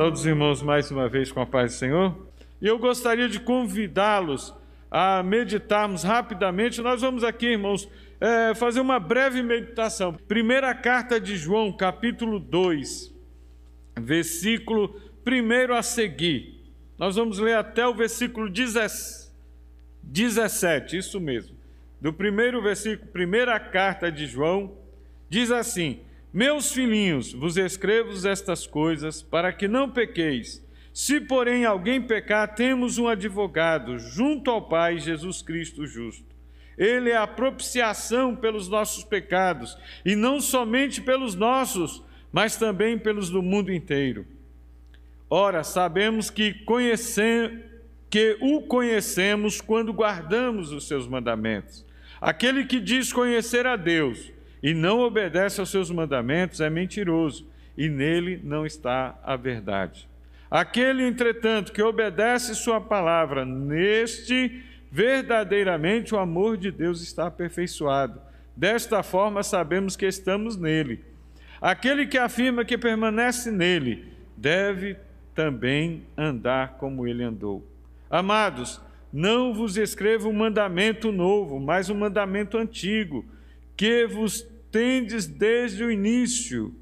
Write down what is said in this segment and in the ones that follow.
Todos os irmãos, mais uma vez, com a paz do Senhor. E eu gostaria de convidá-los a meditarmos rapidamente. Nós vamos aqui, irmãos, é, fazer uma breve meditação. Primeira carta de João, capítulo 2, versículo 1 a seguir. Nós vamos ler até o versículo 17, isso mesmo. Do primeiro versículo, primeira carta de João, diz assim: meus filhinhos, vos escrevo estas coisas para que não pequeis. Se, porém, alguém pecar, temos um advogado junto ao Pai, Jesus Cristo justo. Ele é a propiciação pelos nossos pecados, e não somente pelos nossos, mas também pelos do mundo inteiro. Ora, sabemos que, que o conhecemos quando guardamos os seus mandamentos. Aquele que diz conhecer a Deus, e não obedece aos seus mandamentos é mentiroso, e nele não está a verdade. Aquele, entretanto, que obedece Sua palavra, neste verdadeiramente o amor de Deus está aperfeiçoado. Desta forma sabemos que estamos nele. Aquele que afirma que permanece nele deve também andar como ele andou. Amados, não vos escrevo um mandamento novo, mas um mandamento antigo que vos tendes desde o início.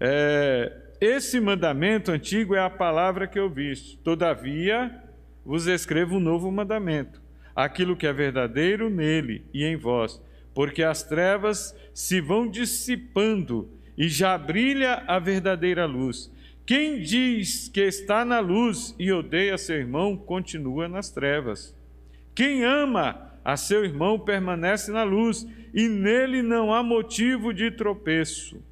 É, esse mandamento antigo é a palavra que ouviste. Todavia, vos escrevo um novo mandamento, aquilo que é verdadeiro nele e em vós, porque as trevas se vão dissipando e já brilha a verdadeira luz. Quem diz que está na luz e odeia seu irmão, continua nas trevas. Quem ama a seu irmão permanece na luz, e nele não há motivo de tropeço.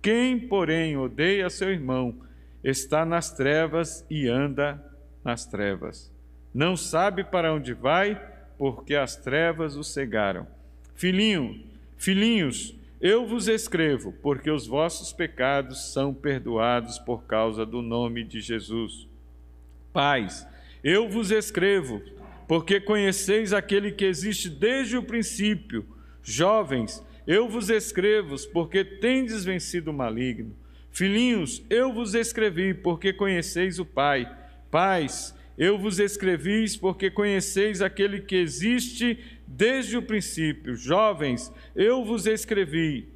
Quem, porém, odeia seu irmão, está nas trevas e anda nas trevas. Não sabe para onde vai, porque as trevas o cegaram. Filhinho, filhinhos, eu vos escrevo, porque os vossos pecados são perdoados por causa do nome de Jesus. Pais, eu vos escrevo, porque conheceis aquele que existe desde o princípio. Jovens, eu vos escrevo, porque tendes vencido o maligno. Filhinhos, eu vos escrevi, porque conheceis o Pai. Pais, eu vos escrevi, porque conheceis aquele que existe desde o princípio. Jovens, eu vos escrevi,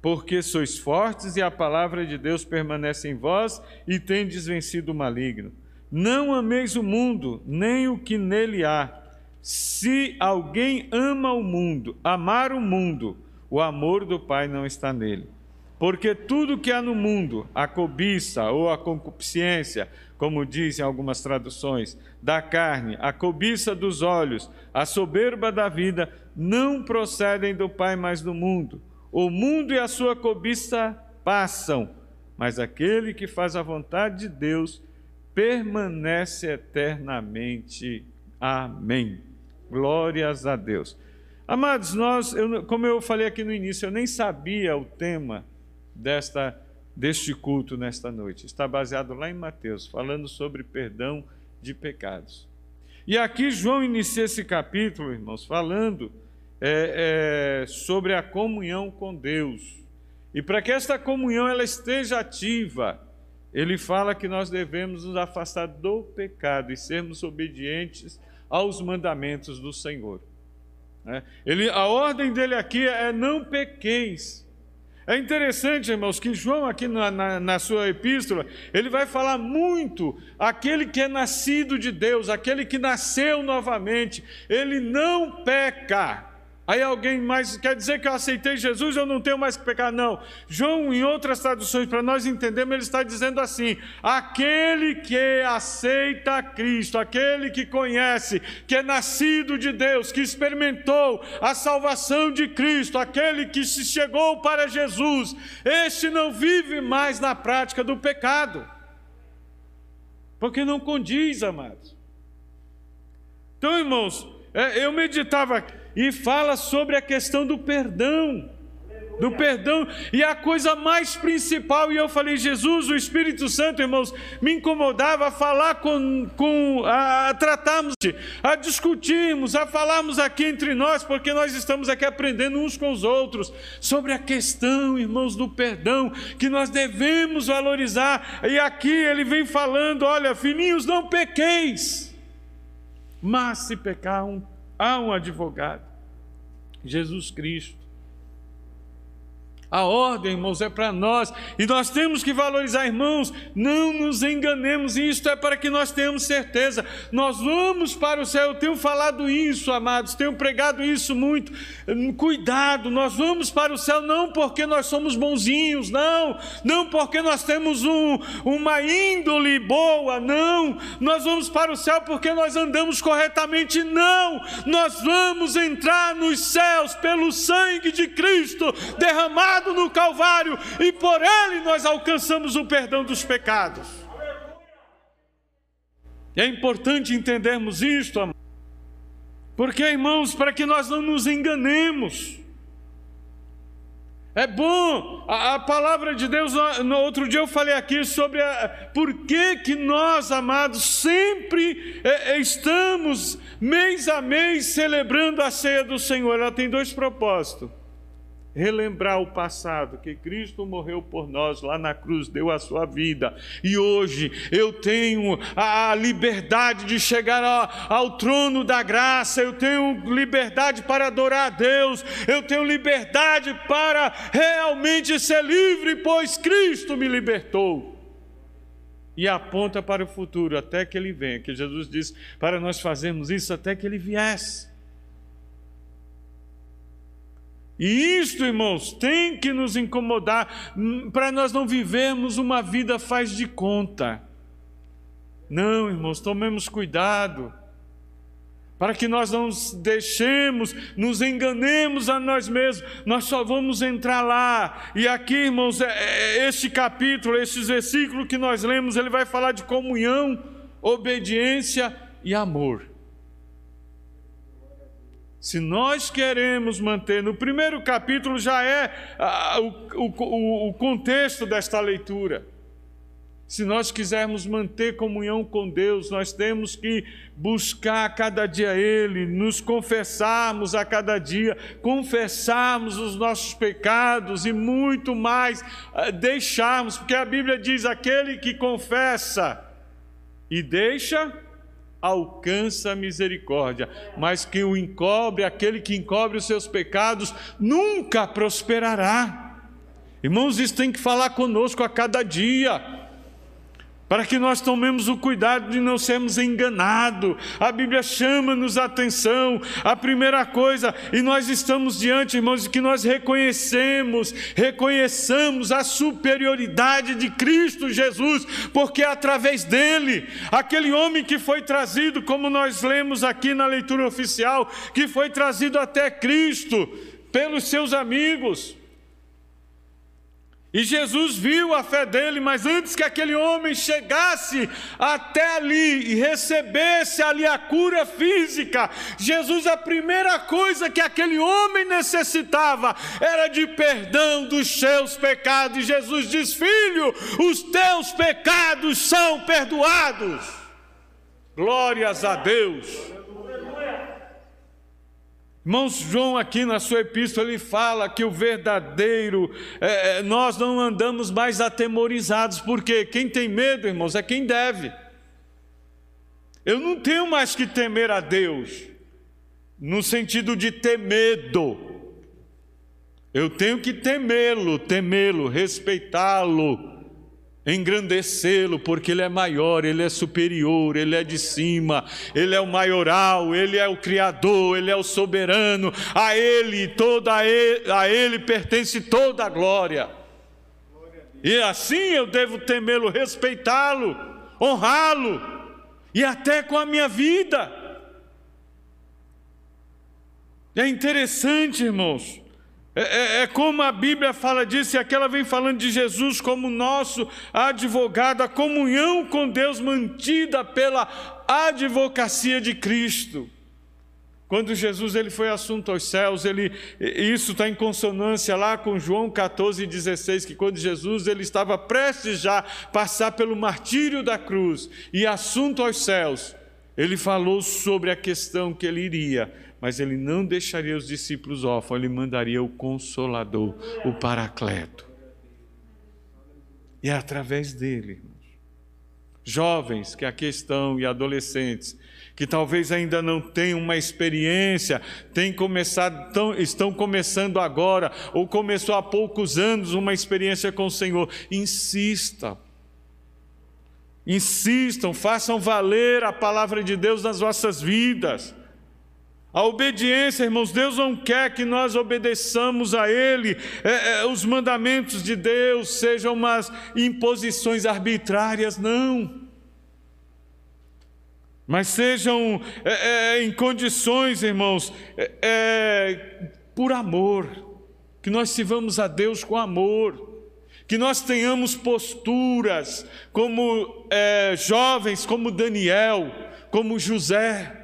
porque sois fortes e a palavra de Deus permanece em vós e tendes vencido o maligno. Não ameis o mundo, nem o que nele há. Se alguém ama o mundo, amar o mundo, o amor do Pai não está nele. Porque tudo que há no mundo, a cobiça ou a concupiscência, como dizem algumas traduções, da carne, a cobiça dos olhos, a soberba da vida, não procedem do Pai, mas do mundo. O mundo e a sua cobiça passam, mas aquele que faz a vontade de Deus permanece eternamente. Amém. Glórias a Deus. Amados, nós, eu, como eu falei aqui no início, eu nem sabia o tema desta deste culto nesta noite. Está baseado lá em Mateus, falando sobre perdão de pecados. E aqui João inicia esse capítulo, irmãos, falando é, é, sobre a comunhão com Deus. E para que esta comunhão ela esteja ativa, ele fala que nós devemos nos afastar do pecado e sermos obedientes aos mandamentos do Senhor. Né? Ele, a ordem dele aqui é não pequeis. É interessante, irmãos, que João, aqui na, na, na, sua epístola, ele vai falar muito aquele que é nascido de Deus, aquele que nasceu novamente, ele não peca. Aí alguém mais quer dizer que eu aceitei Jesus, eu não tenho mais que pecar? Não. João, em outras traduções, para nós entendermos, ele está dizendo assim: aquele que aceita Cristo, aquele que conhece, que é nascido de Deus, que experimentou a salvação de Cristo, aquele que se chegou para Jesus, este não vive mais na prática do pecado, porque não condiz, amados. Então, irmãos, é, eu meditava aqui e fala sobre a questão do perdão. do perdão. E a coisa mais principal, e eu falei, Jesus, o Espírito Santo, irmãos, me incomodava a falar com, com a, a tratarmos, a discutirmos, a falarmos aqui entre nós, porque nós estamos aqui aprendendo uns com os outros sobre a questão, irmãos, do perdão, que nós devemos valorizar. E aqui ele vem falando: olha, filhinhos, não pequeis, mas se pecar, um, há um advogado, Jesus Cristo a ordem, irmãos, é para nós e nós temos que valorizar, irmãos. Não nos enganemos, e isto é para que nós tenhamos certeza. Nós vamos para o céu. Eu tenho falado isso, amados, tenho pregado isso muito. Cuidado, nós vamos para o céu não porque nós somos bonzinhos, não, não porque nós temos um, uma índole boa, não. Nós vamos para o céu porque nós andamos corretamente, não. Nós vamos entrar nos céus pelo sangue de Cristo derramado derramado no Calvário e por ele nós alcançamos o perdão dos pecados. É importante entendermos isto, porque, irmãos, para que nós não nos enganemos. É bom, a, a, palavra de Deus, no outro dia eu falei aqui sobre a, por que, que nós, amados, sempre é, é estamos mês a mês celebrando a ceia do Senhor. Ela tem dois propósitos relembrar o passado, que Cristo morreu por nós lá na cruz, deu a sua vida, e hoje eu tenho a liberdade de chegar ao, ao trono da graça, eu tenho liberdade para adorar a Deus, eu tenho liberdade para realmente ser livre, pois Cristo me libertou. E aponta para o futuro, até que ele venha, que Jesus disse para nós fazermos isso até que ele viesse. E isto, irmãos, tem que nos incomodar hum, para nós não vivermos uma vida faz de conta. Não, irmãos, tomemos cuidado para que nós não deixemos, nos enganemos a nós mesmos, nós só vamos entrar lá. E aqui, irmãos, é, é, este capítulo, esses versículos que nós lemos, ele vai falar de comunhão, obediência e amor. Se nós queremos manter, no primeiro capítulo já é ah, o, o, o contexto desta leitura. Se nós quisermos manter comunhão com Deus, nós temos que buscar a cada dia Ele, nos confessarmos a cada dia, confessarmos os nossos pecados e muito mais, ah, deixarmos, porque a Bíblia diz: aquele que confessa e deixa, alcança a misericórdia, mas que o encobre, aquele que encobre os seus pecados, nunca prosperará. Irmãos, isso tem que falar conosco a cada dia para que nós tomemos o cuidado de não sermos enganados. A Bíblia chama-nos a atenção, a primeira coisa, e nós estamos diante, irmãos, de que nós reconhecemos, reconheçamos a superioridade de Cristo Jesus, porque é através dele, aquele homem que foi trazido, como nós lemos aqui na leitura oficial, que foi trazido até Cristo pelos seus amigos, e Jesus viu a fé dele, mas antes que aquele homem chegasse até ali e recebesse ali a cura física, Jesus, a primeira coisa que aquele homem necessitava era de perdão dos seus pecados. E Jesus diz: Filho, os teus pecados são perdoados. Glórias a Deus. Irmãos, João, aqui na sua epístola, ele fala que o verdadeiro, é, é, nós não andamos mais atemorizados, porque quem tem medo, irmãos, é quem deve. Eu não tenho mais que temer a Deus, no sentido de ter medo. Eu tenho que temê-lo, temê-lo, respeitá-lo engrandecê-lo, porque ele é maior, ele é superior, ele é de cima, ele é o maioral, ele é o criador, ele é o soberano, a ele toda a ele, a ele pertence toda a glória. E assim eu devo temê-lo, respeitá-lo, honrá-lo e até com a minha vida. É interessante, irmãos, é, é, é, como a Bíblia fala disso, e aqui ela vem falando de Jesus como nosso advogado, a comunhão com Deus mantida pela advocacia de Cristo. Quando Jesus ele foi assunto aos céus, ele, isso está em consonância lá com João 14, 16, que quando Jesus ele estava prestes já passar pelo martírio da cruz e assunto aos céus, ele falou sobre a questão que ele iria, mas ele não deixaria os discípulos órfãos, ele mandaria o Consolador, o Paracleto. E é através dele, irmãos. Jovens que aqui estão e adolescentes, que talvez ainda não tenham uma experiência, têm começado, tão, estão começando agora, ou começou há poucos anos uma experiência com o Senhor, insista. Insistam, façam valer a palavra de Deus nas vossas vidas. A obediência, irmãos, Deus não quer que nós obedeçamos a Ele, é, é, os mandamentos de Deus sejam umas imposições arbitrárias, não. Mas sejam é, é, em condições, irmãos, é, é, por amor, que nós sirvamos a Deus com amor, que nós tenhamos posturas como é, jovens, como Daniel, como José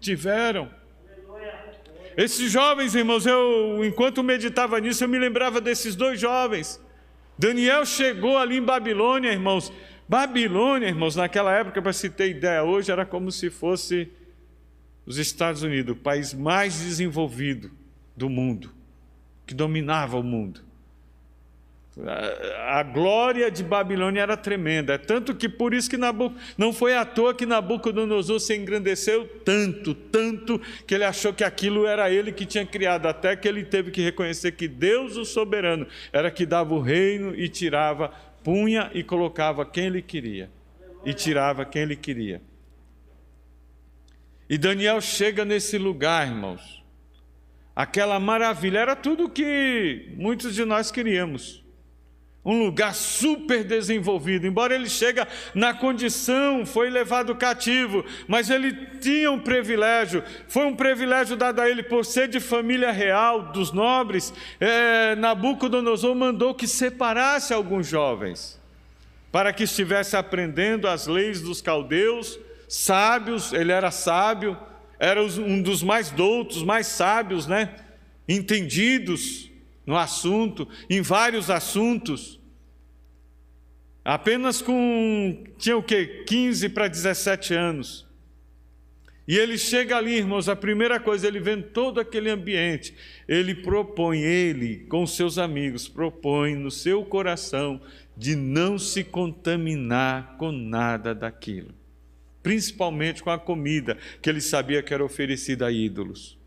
tiveram. Esses jovens, irmãos, eu, enquanto meditava nisso, eu me lembrava desses dois jovens. Daniel chegou ali em Babilônia, irmãos, Babilônia, irmãos, naquela época, para se ter ideia, hoje era como se fosse os Estados Unidos, o país mais desenvolvido do mundo, que dominava o mundo. A, glória de Babilônia era tremenda, é tanto que por isso que não foi à toa que Nabucodonosor se engrandeceu tanto, tanto, que ele achou que aquilo era ele que tinha criado, até que ele teve que reconhecer que Deus, o soberano, era que dava o reino e tirava punha e colocava quem ele queria, e tirava quem ele queria. E Daniel chega nesse lugar, irmãos. Aquela maravilha, era tudo que muitos de nós queríamos um lugar super desenvolvido. Embora ele chega na condição, foi levado cativo, mas ele tinha um privilégio. Foi um privilégio dado a ele por ser de família real, dos nobres. É, Nabucodonosor mandou que separasse alguns jovens para que estivesse aprendendo as leis dos caldeus, sábios. Ele era sábio, era um dos mais doutos, mais sábios, né? Entendidos no assunto, em vários assuntos. Apenas com, tinha o quê? 15 para 17 anos. E ele chega ali, irmãos, a primeira coisa, ele vendo todo aquele ambiente, ele propõe, ele, com seus amigos, propõe no seu coração de não se contaminar com nada daquilo, principalmente com a comida que ele sabia que era oferecida a ídolos.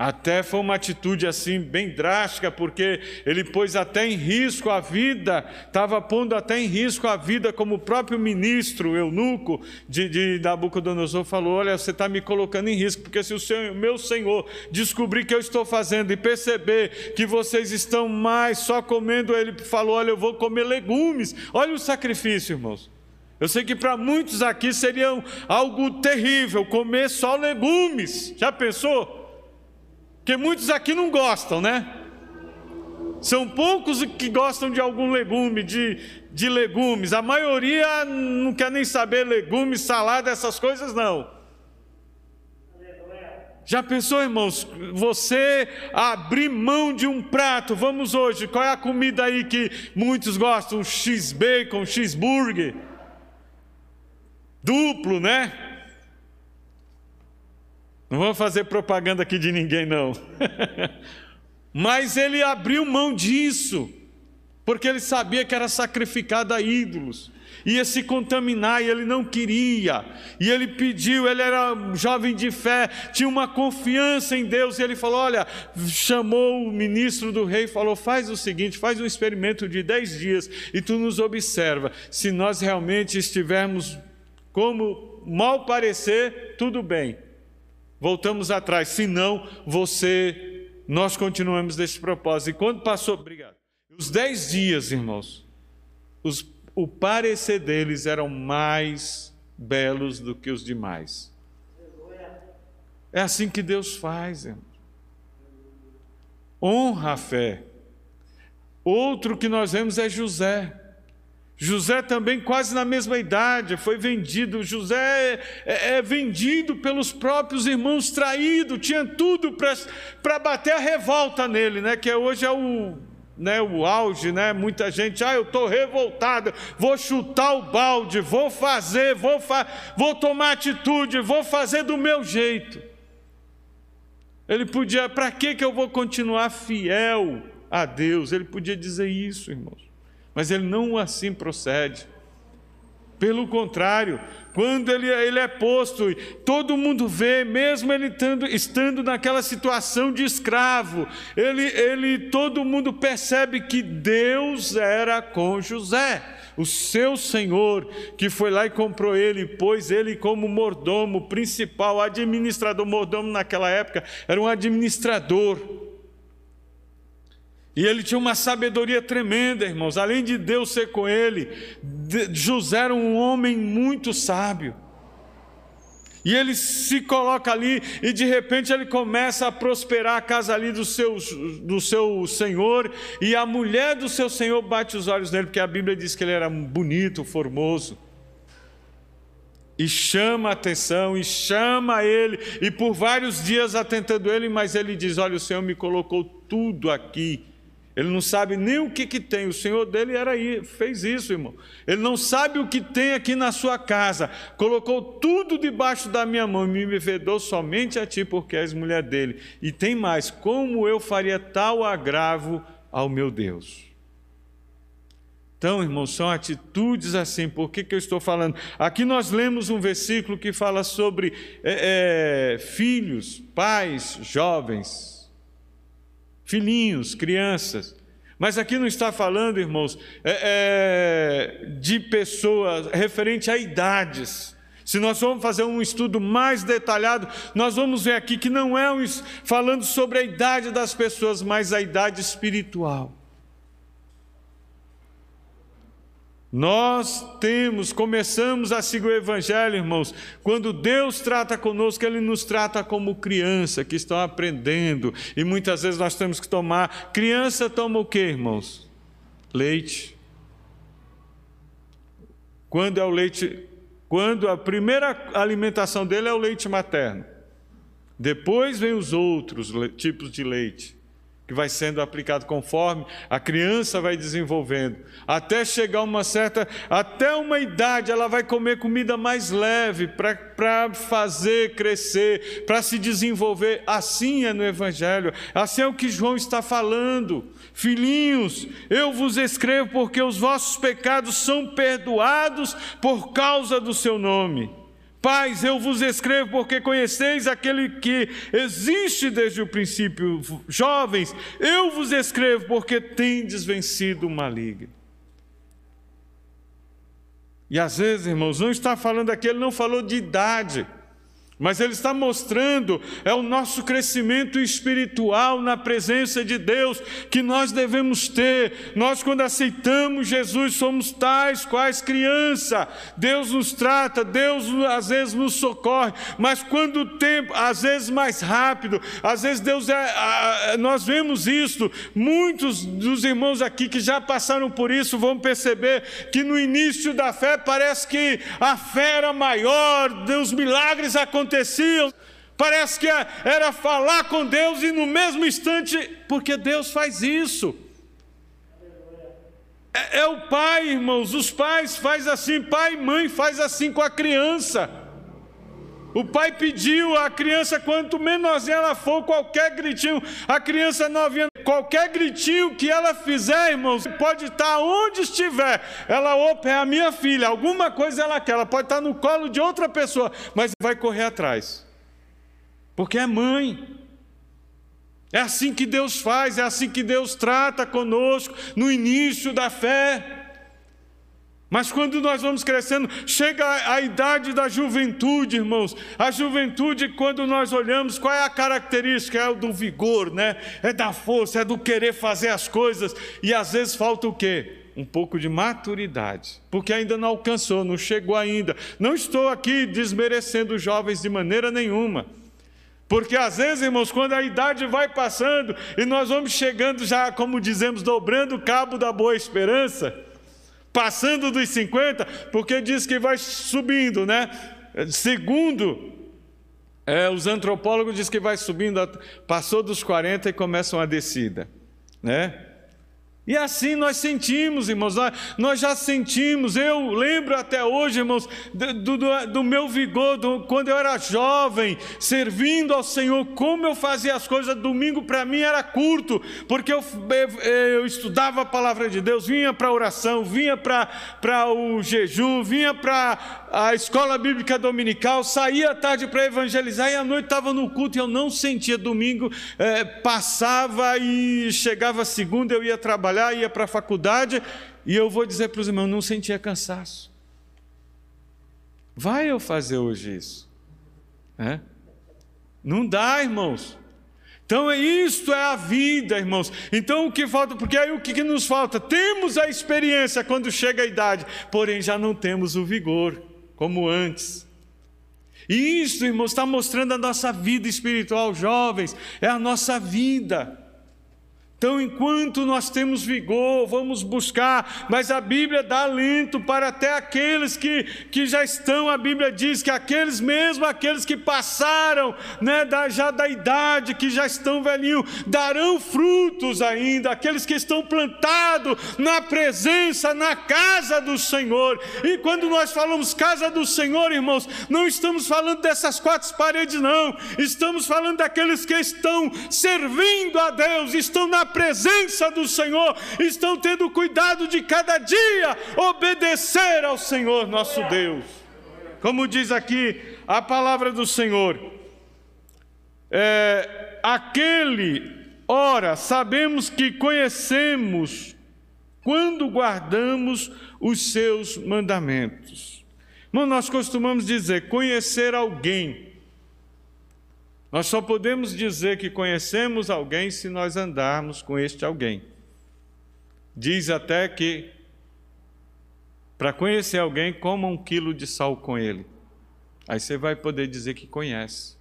Até foi uma atitude assim bem drástica, porque ele pôs até em risco a vida, estava pondo até em risco a vida, como o próprio ministro, eunuco de, de Nabucodonosor, falou: Olha, você está me colocando em risco, porque se o seu, meu senhor descobrir que eu estou fazendo e perceber que vocês estão mais só comendo, ele falou: Olha, eu vou comer legumes. Olha o sacrifício, irmãos. Eu sei que para muitos aqui seria algo terrível comer só legumes. Já pensou? Porque muitos aqui não gostam, né? São poucos que gostam de algum legume, de, de legumes. A maioria não quer nem saber legumes, salada, essas coisas não. Já pensou, irmãos, você abrir mão de um prato? Vamos hoje, qual é a comida aí que muitos gostam? X-bacon, cheeseburger. Duplo, né? Não vamos fazer propaganda aqui de ninguém, não. Mas ele abriu mão disso, porque ele sabia que era sacrificado a ídolos, ia se contaminar e ele não queria. E ele pediu, ele era um jovem de fé, tinha uma confiança em Deus, e ele falou: Olha, chamou o ministro do rei e falou: Faz o seguinte, faz um experimento de dez dias e tu nos observa. Se nós realmente estivermos como mal parecer, tudo bem voltamos atrás. Se não, você, nós continuamos desse propósito. E quando passou, obrigado. Os dez dias, irmãos, os, o parecer deles eram mais belos do que os demais. É assim que Deus faz, irmãos. Honra a fé. Outro que nós vemos é José. José também, quase na mesma idade, foi vendido. José é, é, é vendido pelos próprios irmãos, traído, tinha tudo para bater a revolta nele, né? que hoje é o, né, o auge, né? muita gente, ah, eu estou revoltado, vou chutar o balde, vou fazer, vou, fa vou tomar atitude, vou fazer do meu jeito. Ele podia, para que eu vou continuar fiel a Deus? Ele podia dizer isso, irmãos mas ele não assim procede. Pelo contrário, quando ele, ele é posto, todo mundo vê, mesmo ele estando, estando naquela situação de escravo, ele, ele, todo mundo percebe que Deus era com José, o seu senhor, que foi lá e comprou ele, pôs ele como mordomo principal, administrador, mordomo naquela época, era um administrador. E ele tinha uma sabedoria tremenda, irmãos. Além de Deus ser com ele, José era um homem muito sábio. E ele se coloca ali e de repente ele começa a prosperar a casa ali do seu, do seu senhor. E a mulher do seu senhor bate os olhos nele, porque a Bíblia diz que ele era bonito, formoso. E chama a atenção, e chama ele, e por vários dias atentando ele, mas ele diz: Olha, o Senhor me colocou tudo aqui ele não sabe nem o que, que tem. O Senhor dele era aí, fez isso, irmão. Ele não sabe o que tem aqui na sua casa. Colocou tudo debaixo da minha mão e me vedou somente a ti, porque és mulher dele. E tem mais: como eu faria tal agravo ao meu Deus? Então, irmãos, são atitudes assim. Por que, que eu estou falando? Aqui nós lemos um versículo que fala sobre é, é, filhos, pais, jovens filhinhos, crianças. Mas aqui não está falando, irmãos, é, é, de pessoas referente a idades. Se nós vamos fazer um estudo mais detalhado, nós vamos ver aqui que não é um, falando sobre a idade das pessoas, mas a idade espiritual. Nós temos, começamos a seguir o Evangelho, irmãos. Quando Deus trata conosco, Ele nos trata como criança que estão aprendendo. E muitas vezes nós temos que tomar. Criança toma o que, irmãos? Leite. Quando é o leite, quando a primeira alimentação dele é o leite materno. Depois vem os outros tipos de leite que vai sendo aplicado conforme a criança vai desenvolvendo, até chegar uma certa, até uma idade, ela vai comer comida mais leve para fazer crescer, para se desenvolver. Assim é no Evangelho, assim é o que João está falando. Filhinhos, eu vos escrevo porque os vossos pecados são perdoados por causa do seu nome. Pais, eu vos escrevo porque conheceis aquele que existe desde o princípio. Jovens, eu vos escrevo porque tendes vencido o maligno. E às vezes, irmãos, não está falando aqui, ele não falou de idade. Mas ele está mostrando é o nosso crescimento espiritual na presença de Deus que nós devemos ter. Nós quando aceitamos Jesus somos tais quais criança. Deus nos trata, Deus às vezes nos socorre, mas quando o tempo, às vezes mais rápido, às vezes Deus é, nós vemos isso. Muitos dos irmãos aqui que já passaram por isso vão perceber que no início da fé parece que a fé era maior, os milagres aconteciam aconteciam. Parece que era falar com Deus e no mesmo instante, porque Deus faz isso. É, é, o pai, irmãos, os pais faz assim, pai e mãe faz assim com a criança. O pai pediu a criança, quanto menorzinha ela for, qualquer gritinho, a criança novinha, qualquer gritinho que ela fizer, irmãos, pode estar onde estiver, ela, opa, é a minha filha, alguma coisa ela quer, ela pode estar no colo de outra pessoa, mas vai correr atrás, porque é mãe. É assim que Deus faz, é assim que Deus trata conosco no início da fé. Mas quando nós vamos crescendo, chega a idade da juventude, irmãos. A juventude, quando nós olhamos, qual é a característica? É o do vigor, né? É da força, é do querer fazer as coisas. E às vezes falta o quê? Um pouco de maturidade, porque ainda não alcançou, não chegou ainda. Não estou aqui desmerecendo os jovens de maneira nenhuma. Porque às vezes, irmãos, quando a idade vai passando e nós vamos chegando já, como dizemos, dobrando o cabo da boa esperança, passando dos 50, porque diz que vai subindo, né? Segundo é, os antropólogos dizem que vai subindo, passou dos 40 e começa uma descida, né? E assim nós sentimos, irmãos, nós já sentimos. Eu lembro até hoje, irmãos, do, do, do meu vigor, do, quando eu era jovem, servindo ao Senhor, como eu fazia as coisas. Domingo para mim era curto, porque eu, eu estudava a palavra de Deus, vinha para a oração, vinha para o jejum, vinha para a escola bíblica dominical, saía à tarde para evangelizar e à noite estava no culto e eu não sentia. Domingo é, passava e chegava segunda, eu ia trabalhar, ia para a faculdade e eu vou dizer para os irmãos: não sentia cansaço. Vai eu fazer hoje isso? É? Não dá, irmãos. Então, é isto é a vida, irmãos. Então, o que falta, porque aí o que, que nos falta? Temos a experiência quando chega a idade, porém já não temos o vigor como antes. E isso, irmãos, está mostrando a nossa vida espiritual, jovens, é a nossa vida. Então, enquanto nós temos vigor, vamos buscar, mas a Bíblia dá alento para até aqueles que, que já estão, a Bíblia diz que aqueles mesmo, aqueles que passaram né, da, já da idade, que já estão velhinhos, darão frutos ainda, aqueles que estão plantados na presença, na casa do Senhor. E quando nós falamos casa do Senhor, irmãos, não estamos falando dessas quatro paredes, não, estamos falando daqueles que estão servindo a Deus, estão na presença do Senhor, estão tendo cuidado de cada dia obedecer ao Senhor nosso Deus. Como diz aqui a palavra do Senhor, é, aquele, ora, sabemos que conhecemos quando guardamos os seus mandamentos. Mas nós costumamos dizer conhecer alguém nós só podemos dizer que conhecemos alguém se nós andarmos com este alguém. Diz até que para conhecer alguém, coma um quilo de sal com ele. Aí você vai poder dizer que conhece.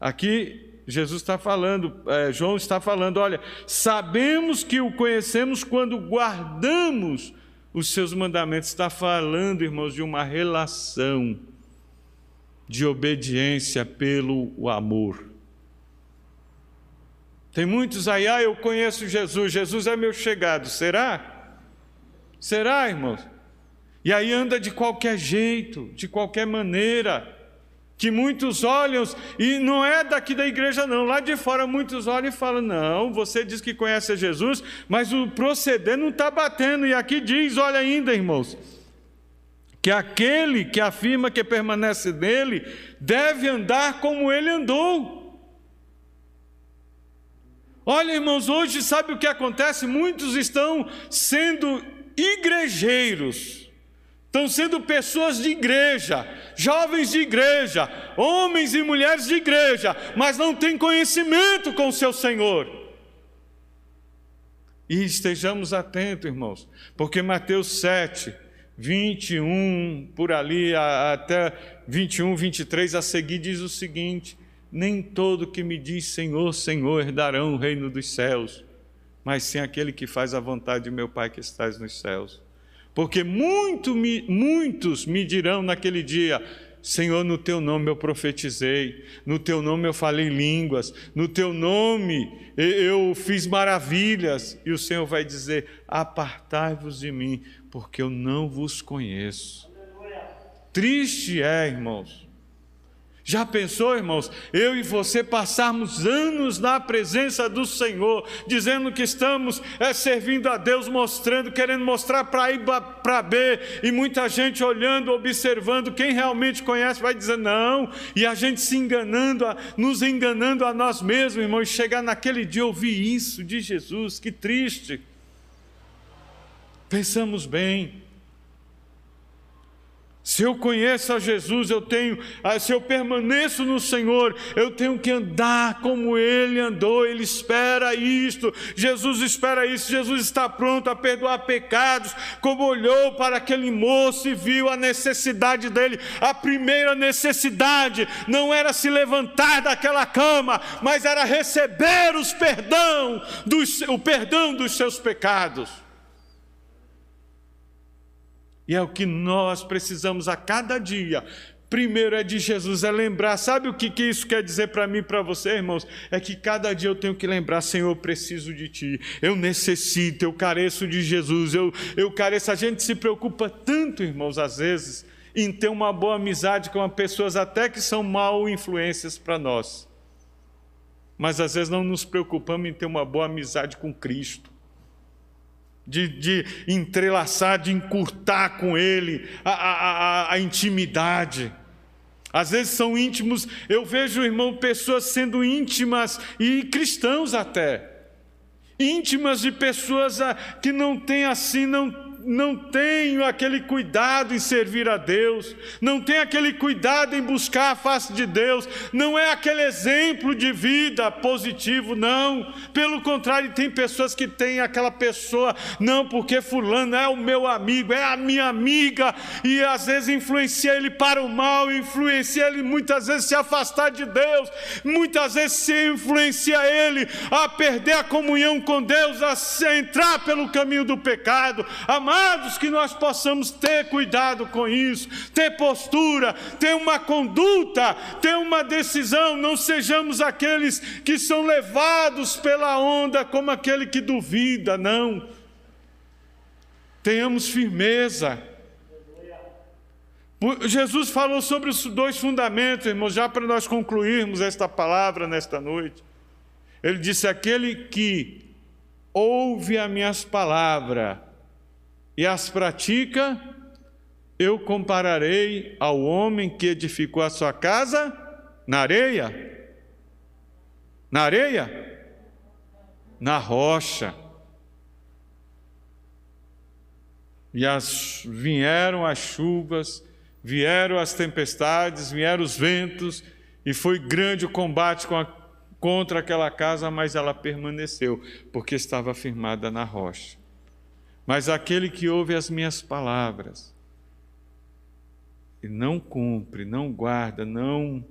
Aqui Jesus está falando, é, João está falando, olha, sabemos que o conhecemos quando guardamos os seus mandamentos. Está falando, irmãos, de uma relação de obediência pelo amor. Tem muitos aí, ah, eu conheço Jesus, Jesus é meu chegado. Será? Será, irmãos? E aí anda de qualquer jeito, de qualquer maneira, que muitos olham, e não é daqui da igreja, não, lá de fora muitos olham e falam: não, você diz que conhece Jesus, mas o proceder não está batendo. E aqui diz: olha ainda, irmãos, que aquele que afirma que permanece nele deve andar como ele andou. Olha, irmãos, hoje sabe o que acontece? Muitos estão sendo igrejeiros, estão sendo pessoas de igreja, jovens de igreja, homens e mulheres de igreja, mas não têm conhecimento com o seu Senhor. E estejamos atentos, irmãos, porque Mateus 7, 21, por ali até 21, 23 a seguir, diz o seguinte: Nem todo que me diz Senhor, Senhor herdarão o reino dos céus, mas sim aquele que faz a vontade de meu Pai que estás nos céus. Porque muito, muitos me dirão naquele dia: Senhor, no teu nome eu profetizei, no teu nome eu falei línguas, no teu nome eu fiz maravilhas. E o Senhor vai dizer: Apartai-vos de mim, porque eu não vos conheço. Triste é, irmãos. Já pensou, irmãos, eu e você passarmos anos na presença do Senhor, dizendo que estamos é, servindo a Deus, mostrando, querendo mostrar para A para B, e muita gente olhando, observando, quem realmente conhece vai dizer não, e a gente se enganando, nos enganando a nós mesmos, irmãos, chegar naquele dia ouvir isso de Jesus, que triste. Pensamos bem. Se eu conheço a Jesus, eu tenho, ah, se eu permaneço no Senhor, eu tenho que andar como Ele andou, Ele espera isto, Jesus espera isso, Jesus está pronto a perdoar pecados, como olhou para aquele moço e viu a necessidade dele. A primeira necessidade não era se levantar daquela cama, mas era receber os perdão dos, o perdão dos seus pecados. E é o que nós precisamos a cada dia primeiro é de Jesus, é lembrar. Sabe o que, que isso quer dizer para mim e para você, irmãos? É que cada dia eu tenho que lembrar, Senhor, eu preciso de Ti, eu necessito, eu careço de Jesus, eu, eu careço. A gente se preocupa tanto, irmãos, às vezes, em ter uma boa amizade com pessoas até que são mal influências para nós. Mas às vezes não nos preocupamos em ter uma boa amizade com Cristo de, de entrelaçar, de encurtar com Ele a, a, a, a intimidade. Às vezes são íntimos, eu vejo, irmão, pessoas sendo íntimas e cristãos até. Íntimas de pessoas ah, que não têm assim, não não tem aquele cuidado em servir a Deus, não tem aquele cuidado em buscar a face de Deus, não é aquele exemplo de vida positivo, não. Pelo contrário, tem pessoas que têm aquela pessoa, não, porque Fulano é o meu amigo, é a minha amiga, e às vezes influencia ele para o mal, influencia ele muitas vezes se afastar de Deus, muitas vezes se influencia ele a perder a comunhão com Deus, a entrar pelo caminho do pecado, a Amados, que nós possamos ter cuidado com isso, ter postura, ter uma conduta, ter uma decisão, não sejamos aqueles que são levados pela onda como aquele que duvida, não. Tenhamos firmeza. Jesus falou sobre os dois fundamentos, irmãos, já para nós concluirmos esta palavra nesta noite. Ele disse: Aquele que ouve as minhas palavras e as pratica, eu compararei ao homem que edificou a sua casa na areia. Na areia? Na rocha. E as, vieram as chuvas, vieram as tempestades, vieram os ventos, e foi grande o combate a, contra aquela casa, mas ela permaneceu, porque estava firmada na rocha. Mas aquele que ouve as minhas palavras e não cumpre, não guarda, não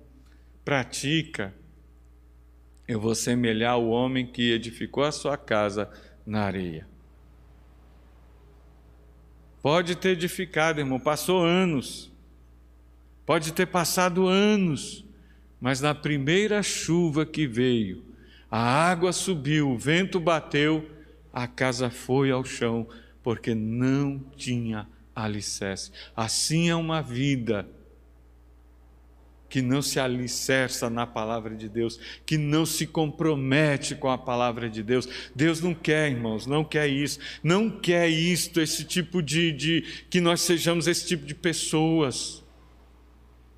pratica, eu vou semelhar o homem que edificou a sua casa na areia. Pode ter edificado, irmão, passou anos, pode ter passado anos, mas na primeira chuva que veio, a água subiu, o vento bateu, a casa foi ao chão, porque não tinha alicerce. Assim é uma vida que não se alicerça na palavra de Deus, que não se compromete com a palavra de Deus. Deus não quer, irmãos, não quer isso, não quer isto, esse tipo de, de que nós sejamos esse tipo de pessoas,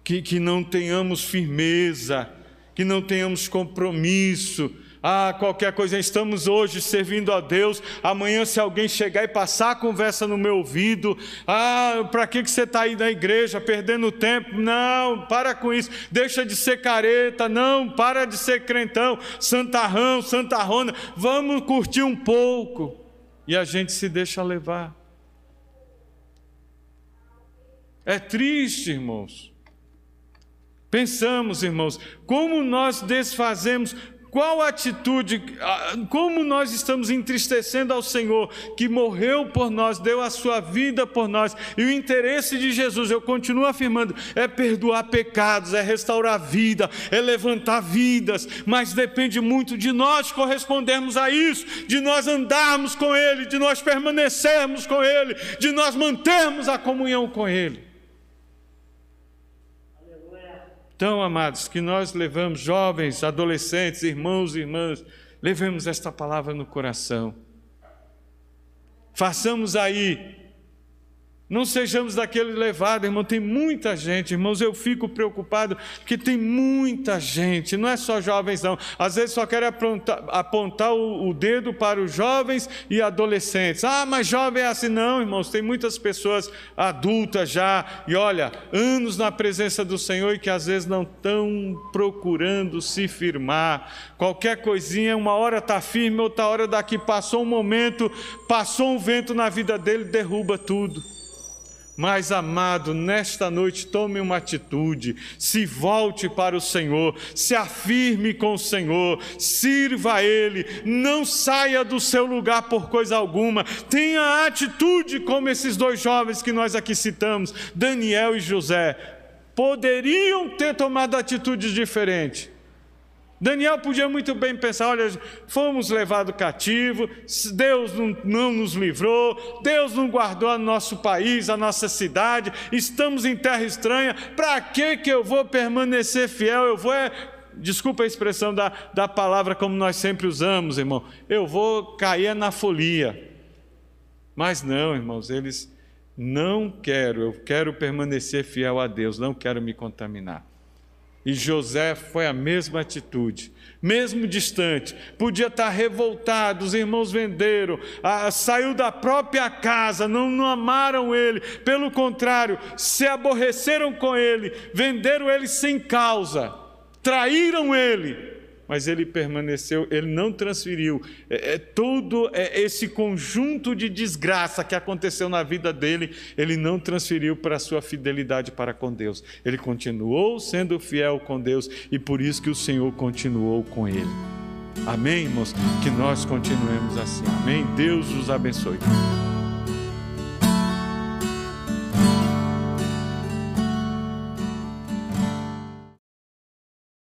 que, que não tenhamos firmeza, que não tenhamos compromisso, ah, qualquer coisa, estamos hoje servindo a Deus. Amanhã, se alguém chegar e passar a conversa no meu ouvido, ah, para que, que você está aí na igreja, perdendo tempo? Não, para com isso, deixa de ser careta, não, para de ser crentão, santarrão, santarrona, vamos curtir um pouco. E a gente se deixa levar. É triste, irmãos. Pensamos, irmãos, como nós desfazemos qual atitude, como nós estamos entristecendo ao Senhor, que morreu por nós, deu a sua vida por nós, e o interesse de Jesus, eu continuo afirmando, é perdoar pecados, é restaurar vida, é levantar vidas, mas depende muito de nós correspondermos a isso, de nós andarmos com Ele, de nós permanecermos com Ele, de nós mantermos a comunhão com Ele. Então, amados, que nós levamos, jovens, adolescentes, irmãos e irmãs, levemos esta palavra no coração. Façamos aí não sejamos daquele levado, irmão. Tem muita gente, irmãos. Eu fico preocupado porque tem muita gente, não é só jovens, não. Às vezes só quero apontar, apontar o, o, dedo para os jovens e adolescentes. Ah, mas jovem é assim. Não, irmãos. Tem muitas pessoas adultas já, e olha, anos na presença do Senhor e que às vezes não estão procurando se firmar. Qualquer coisinha, uma hora está firme, outra hora daqui passou um momento, passou um vento na vida dele, derruba tudo Mas, amado, nesta noite tome uma atitude, se volte para o Senhor, se afirme com o Senhor, sirva a Ele, não saia do seu lugar por coisa alguma, tenha atitude como esses dois jovens que nós aqui citamos, Daniel e José, poderiam ter tomado atitudes diferentes, Daniel podia muito bem pensar: olha, fomos levados cativo, Deus não, não, nos livrou, Deus não guardou nosso país, a nossa cidade, estamos em terra estranha, para que, que eu vou permanecer fiel? Eu vou, é, desculpa a expressão da, da palavra como nós sempre usamos, irmão, eu vou cair na folia. Mas não, irmãos, eles não quero, eu quero permanecer fiel a Deus, não quero me contaminar. E José foi a mesma atitude, mesmo distante, podia estar revoltado, os irmãos venderam, ah, saiu da própria casa, não, não amaram ele, pelo contrário, se aborreceram com ele, venderam ele sem causa, traíram ele, mas ele permaneceu, ele não transferiu. É, é, todo é, esse conjunto de desgraça que aconteceu na vida dele, ele não transferiu para a sua fidelidade para com Deus. Ele continuou sendo fiel com Deus e por isso que o Senhor continuou com ele. Amém, irmãos? Que nós continuemos assim. Amém? Deus os abençoe.